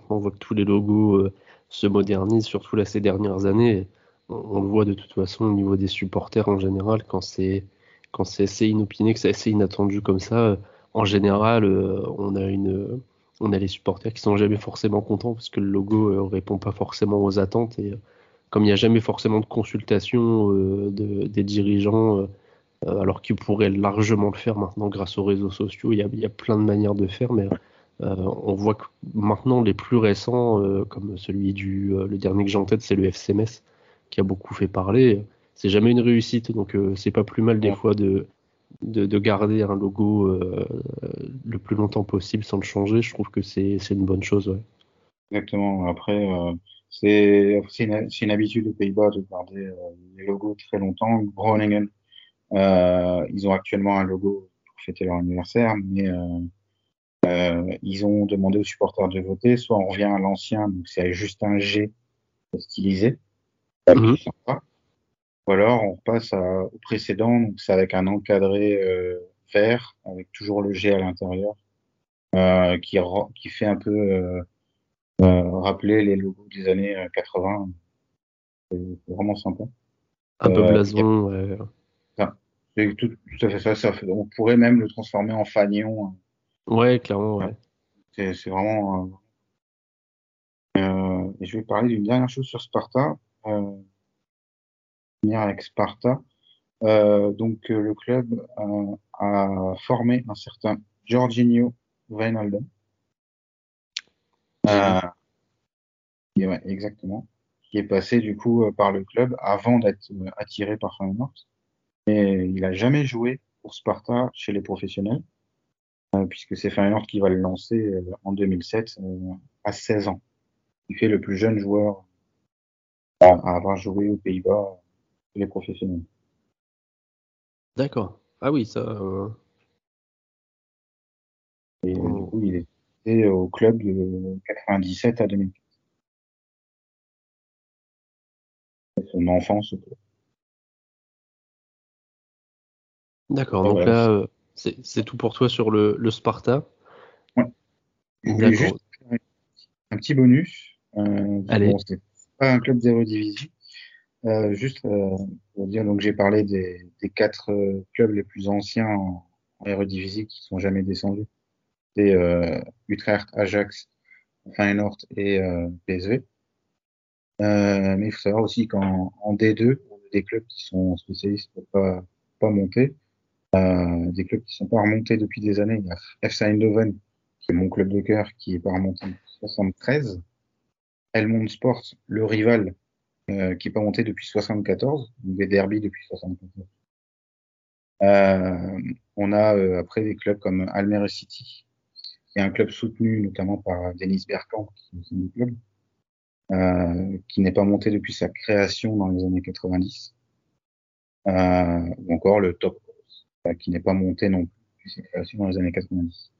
A: on voit que tous les logos euh, se modernisent, surtout là ces dernières années. On, le voit de toute façon au niveau des supporters en général, quand c'est quand c'est assez inopiné, que c'est assez inattendu comme ça. En général, euh, on a une on a les supporters qui sont jamais forcément contents parce que le logo euh, répond pas forcément aux attentes et comme il n'y a jamais forcément de consultation de, des dirigeants alors qu'ils pourraient largement le faire maintenant grâce aux réseaux sociaux. Il y a, y a plein de manières de faire, mais on voit que maintenant les plus récents, euh, comme celui du le dernier que j'ai en tête, c'est le FCMS qui a beaucoup fait parler. C'est jamais une réussite, donc c'est pas plus mal des ouais. fois de, de, de, garder un logo euh, le plus longtemps possible sans le changer. Je trouve que c'est une bonne chose. Ouais.
B: Exactement. Après, euh, c'est une, une, habitude aux Pays-Bas de garder euh, les logos très longtemps. Groningen, euh, ils ont actuellement un logo pour fêter leur anniversaire, mais euh, euh, ils ont demandé aux supporters de voter. Soit on revient à l'ancien, donc c'est juste un G stylisé, mm -hmm. ou alors on repasse à, au précédent, donc c'est avec un encadré euh, vert, avec toujours le G à l'intérieur, euh, qui, qui fait un peu rappeler les logos des années 80. C'est vraiment sympa.
A: Un peu blason. Ouais.
B: C'est tout, tout, à fait ça, ça On pourrait même le transformer en fanion.
A: Ouais, clairement. Ouais.
B: C'est vraiment. Euh, et je vais parler d'une dernière chose sur Sparta. Euh, avec Sparta. Euh, donc euh, le club euh, a formé un certain Jorginho Wijnaldum. Euh, ouais, exactement. Qui est passé du coup par le club avant d'être attiré par Feyenoord. Et il a jamais joué pour Sparta chez les professionnels, puisque c'est Feyenoord qui va le lancer en 2007 à 16 ans. Il fait le plus jeune joueur à avoir joué aux Pays-Bas les professionnels.
A: D'accord. Ah oui, ça. Euh...
B: Et oh. du coup, il était au club de 97 à 2004. Son enfance.
A: D'accord, donc là, euh, c'est tout pour toi sur le, le Sparta.
B: Ouais. Juste un petit bonus. Euh,
A: Allez.
B: Bon, c'est pas un club zéro division, euh, juste euh, pour dire, donc j'ai parlé des, des quatre euh, clubs les plus anciens en, en qui sont jamais descendus. C'est euh, Utrecht, Ajax, Feyenoord et euh, PSV. mais il faut savoir aussi qu'en en D2, des clubs qui sont spécialistes pour pas pas monter, des clubs qui sont pas remontés depuis des années. Il y a FC Eindhoven, qui est mon club de cœur, qui est pas remonté depuis 73. Helmond Sport, le rival, euh, qui n'est pas monté depuis 74, des derbies depuis 74. Euh, on a euh, après des clubs comme Almere City, qui est un club soutenu notamment par Denis Bergkamp, qui est un club, euh, qui n'est pas monté depuis sa création dans les années 90. Euh, ou encore le Top qui n'est pas monté non plus dans les années 90.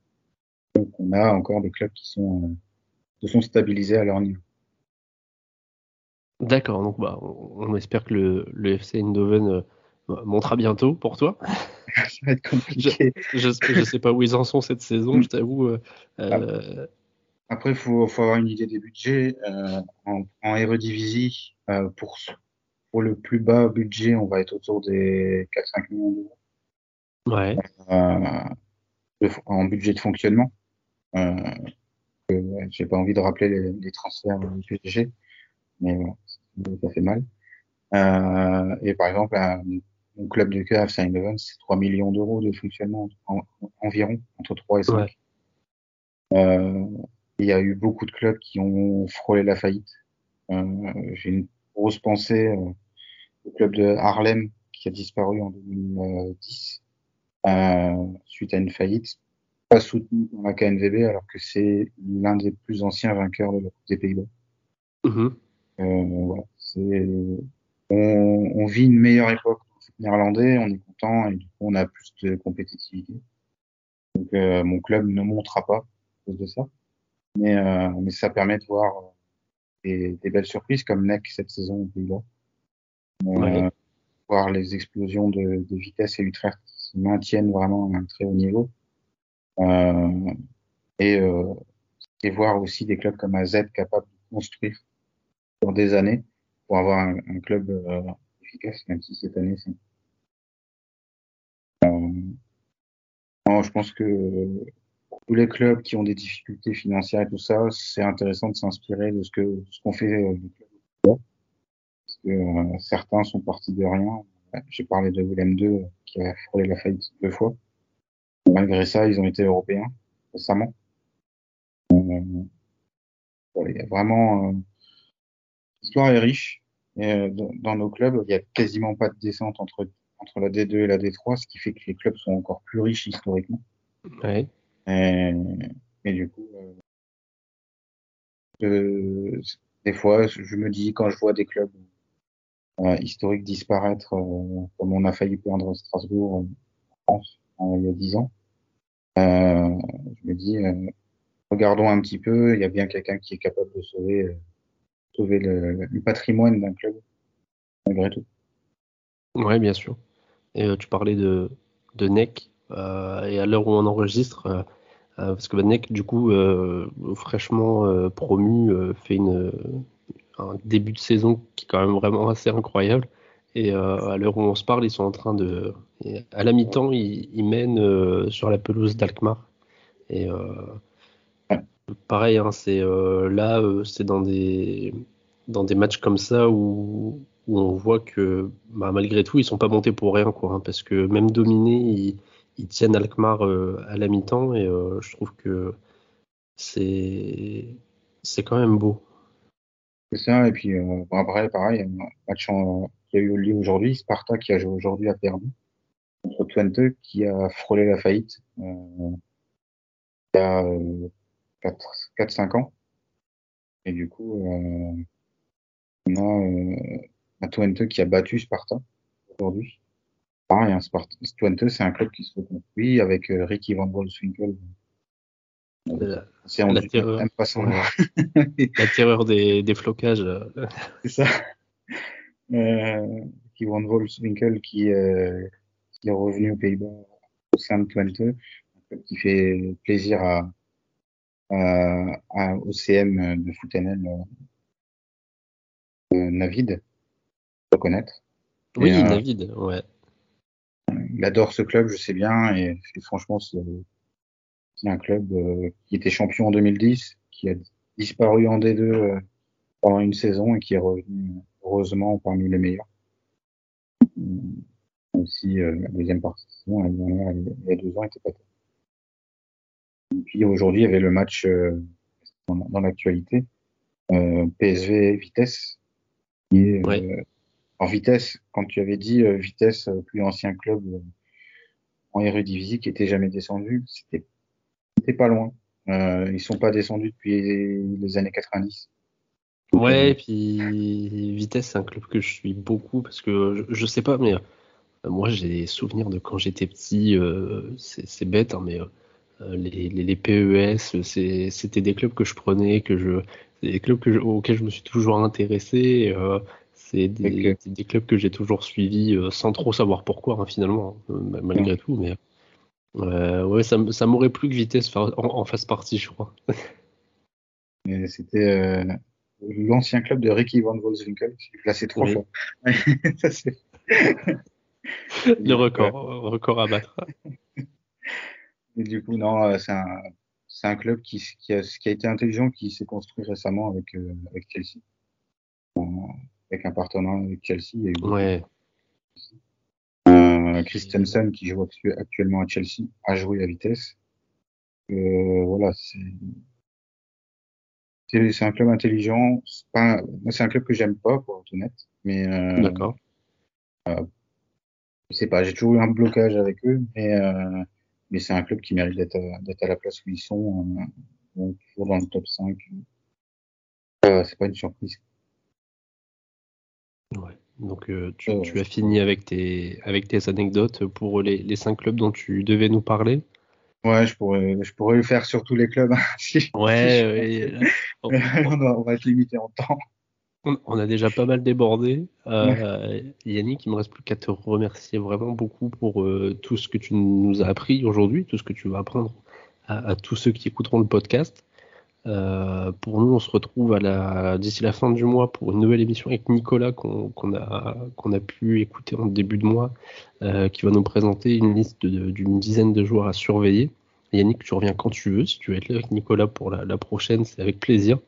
B: Donc on a encore des clubs qui sont, se sont stabilisés à leur niveau.
A: D'accord, donc bah, on, espère que le, le FC Eindhoven euh, montera bientôt pour toi. (laughs)
B: Ça va être compliqué.
A: Je, je, sais pas où ils en sont cette saison, je t'avoue. Euh, euh
B: Après, il faut, faut, avoir une idée des budgets. Euh, en, en Eredivisie, euh, pour, pour le plus bas budget, on va être autour des 4-5 millions d'euros.
A: Ouais.
B: De, en budget de fonctionnement. J'ai pas envie de rappeler les, les transferts du PSG, mais voilà ça fait mal. Euh, et par exemple, mon club de cœur, Eindhoven, c'est 3 millions d'euros de fonctionnement en, environ, entre 3 et 5. Ouais. Euh, il y a eu beaucoup de clubs qui ont frôlé la faillite. Euh, J'ai une grosse pensée euh, au club de Harlem qui a disparu en 2010 euh, suite à une faillite, pas soutenu dans la KNVB alors que c'est l'un des plus anciens vainqueurs de la Coupe des Pays-Bas.
A: Mmh.
B: Euh, voilà, on, on, vit une meilleure époque néerlandais, on est content et du coup on a plus de compétitivité. Donc euh, mon club ne montera pas à cause de ça, mais, euh, mais ça permet de voir des, des, belles surprises comme NEC cette saison au Pays-Bas.
A: Ouais.
B: voir les explosions de, de vitesse et Utrecht qui maintiennent vraiment un très haut niveau. Euh, et, euh, et voir aussi des clubs comme AZ capables de construire pour des années pour avoir un, club euh, efficace, même si cette année c'est. Euh, je pense que tous les clubs qui ont des difficultés financières et tout ça, c'est intéressant de s'inspirer de ce que ce qu'on fait Parce que certains sont partis de rien. J'ai parlé de Willem 2 qui a frôlé la faillite deux fois. Malgré ça, ils ont été européens récemment. Euh, il y a vraiment euh, l'histoire est riche. Et euh, dans nos clubs, il n'y a quasiment pas de descente entre, entre la D2 et la D3, ce qui fait que les clubs sont encore plus riches historiquement.
A: Ouais.
B: Et, et du coup, euh, des fois, je me dis, quand je vois des clubs euh, historiques disparaître, euh, comme on a failli perdre Strasbourg en France il y a dix ans, je me dis, regardons un petit peu, il y a bien quelqu'un qui est capable de sauver sauver le, patrimoine d'un club, malgré tout.
A: Ouais, bien sûr. Et euh, tu parlais de, de NEC, euh, et à l'heure où on enregistre, parce que Badniak, du coup, fraîchement promu, fait une, un début de saison qui est quand même vraiment assez incroyable. Et à l'heure où on se parle, ils sont en train de. À la mi-temps, ils, ils mènent sur la pelouse d'Alkmaar. Et pareil, hein, c'est là, c'est dans des dans des matchs comme ça où, on voit que bah, malgré tout, ils sont pas montés pour rien, quoi. Hein, parce que même dominés, ils, tiennent Alkmaar euh, à la mi-temps et euh, je trouve que c'est c'est quand même beau.
B: Et puis euh, après, pareil, match qui a eu lieu aujourd'hui, Sparta qui a joué aujourd'hui a perdu contre Twente qui a frôlé la faillite il y a 4-5 ans. Et du coup, on a à Twente qui a battu Sparta aujourd'hui. Pareil, hein, Sparta, Twente, c'est un club qui se reconstruit avec euh, Ricky Van Wolfswinkel.
A: La, la, terreur, (laughs) la terreur des, des flocages.
B: C'est ça. Euh, Ricky Van Wolfswinkel qui, euh, qui est revenu aux Pays-Bas au sein de Twente, un club qui fait plaisir à, à, à OCM de Foutenel euh, Navid reconnaître.
A: Oui, euh, David, ouais.
B: Il adore ce club, je sais bien, et, franchement, c'est un club euh, qui était champion en 2010, qui a disparu en D2 euh, pendant une saison et qui est revenu heureusement parmi les meilleurs. Même si la deuxième partie de saison, il y a deux ans, était pas Et puis aujourd'hui, il y avait le match dans, l'actualité, PSV Vitesse, qui est en vitesse, quand tu avais dit euh, vitesse, euh, plus ancien club euh, en Eredivisie qui était jamais descendu, c'était pas loin. Euh, ils sont pas descendus depuis les années 90.
A: Ouais, et puis Vitesse, c'est un club que je suis beaucoup parce que je, sais pas, mais moi j'ai des souvenirs de quand j'étais petit. c'est bête, hein, mais les, les, les, PES, c'était des clubs que je prenais, que je, des clubs que auxquels je me suis toujours intéressé. C'est des, des, clubs que j'ai toujours suivis euh, sans trop savoir pourquoi, hein, finalement, hein, malgré tout. Mais euh, ouais, ça, ça m'aurait plu que Vitesse en, en fasse partie, je crois. (laughs)
B: C'était euh, l'ancien club de Ricky Van Wolfswinkel, qui est placé trois fois. (laughs)
A: ça, (laughs) Le record, record à battre.
B: Et du coup, non, euh, c'est un, c'est un club qui, qui, a, qui a été intelligent, qui s'est construit récemment avec, euh, avec Chelsea avec un partenaire avec Chelsea. Et
A: ouais.
B: Euh, Christensen qui joue actuellement à Chelsea a joué à vitesse. Euh, voilà, c'est un club intelligent. C'est c'est un club que j'aime pas pour être honnête, mais
A: euh, d'accord.
B: Euh, je sais pas, j'ai toujours eu un blocage avec eux, mais euh, mais c'est un club qui mérite d'être d'être à la place où ils sont, euh, toujours dans le top 5. Euh, c'est pas une surprise.
A: Ouais. Donc euh, tu, tu, as fini avec tes, avec tes anecdotes pour les, les cinq clubs dont tu devais nous parler.
B: Ouais, je pourrais, je pourrais le faire sur tous les clubs. (laughs)
A: si, ouais, (laughs)
B: on, va, on, va, être limité en temps.
A: On, a déjà pas mal débordé. Euh, Yannick, il me reste plus qu'à te remercier vraiment beaucoup pour euh, tout ce que tu nous as appris aujourd'hui, tout ce que tu vas apprendre à, à tous ceux qui écouteront le podcast. Euh, pour nous, on se retrouve à la d'ici la fin du mois pour une nouvelle émission avec Nicolas qu'on a qu'on a pu écouter en début de mois, euh, qui va nous présenter une liste d'une dizaine de joueurs à surveiller. Yannick, tu reviens quand tu veux. Si tu veux être là avec Nicolas pour la, prochaine, c'est avec plaisir.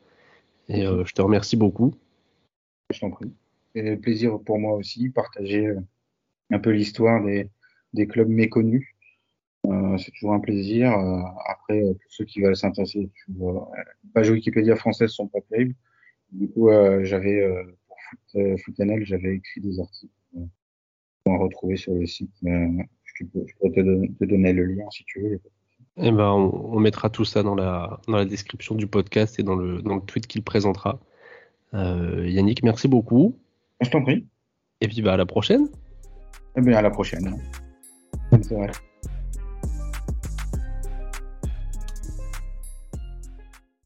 A: Et euh, je te remercie beaucoup.
B: Je t'en prie. C'est plaisir pour moi aussi partager euh, un peu l'histoire des, des clubs méconnus c'est toujours un plaisir. Euh, après, euh, pour ceux qui veulent s'intéresser, les pages Wikipédia françaises sont pas terribles. Du coup, j'avais pour Foot, j'avais écrit des articles en retrouver sur le site. je, peux, pourrais te, donner le lien si tu veux.
A: Eh ben, on, mettra tout ça dans la, dans la description du podcast et dans le, dans le tweet qu'il présentera. Yannick, merci beaucoup.
B: Je t'en prie.
A: Et puis bah, à la prochaine.
B: Eh bien, à la prochaine. Bonne soirée.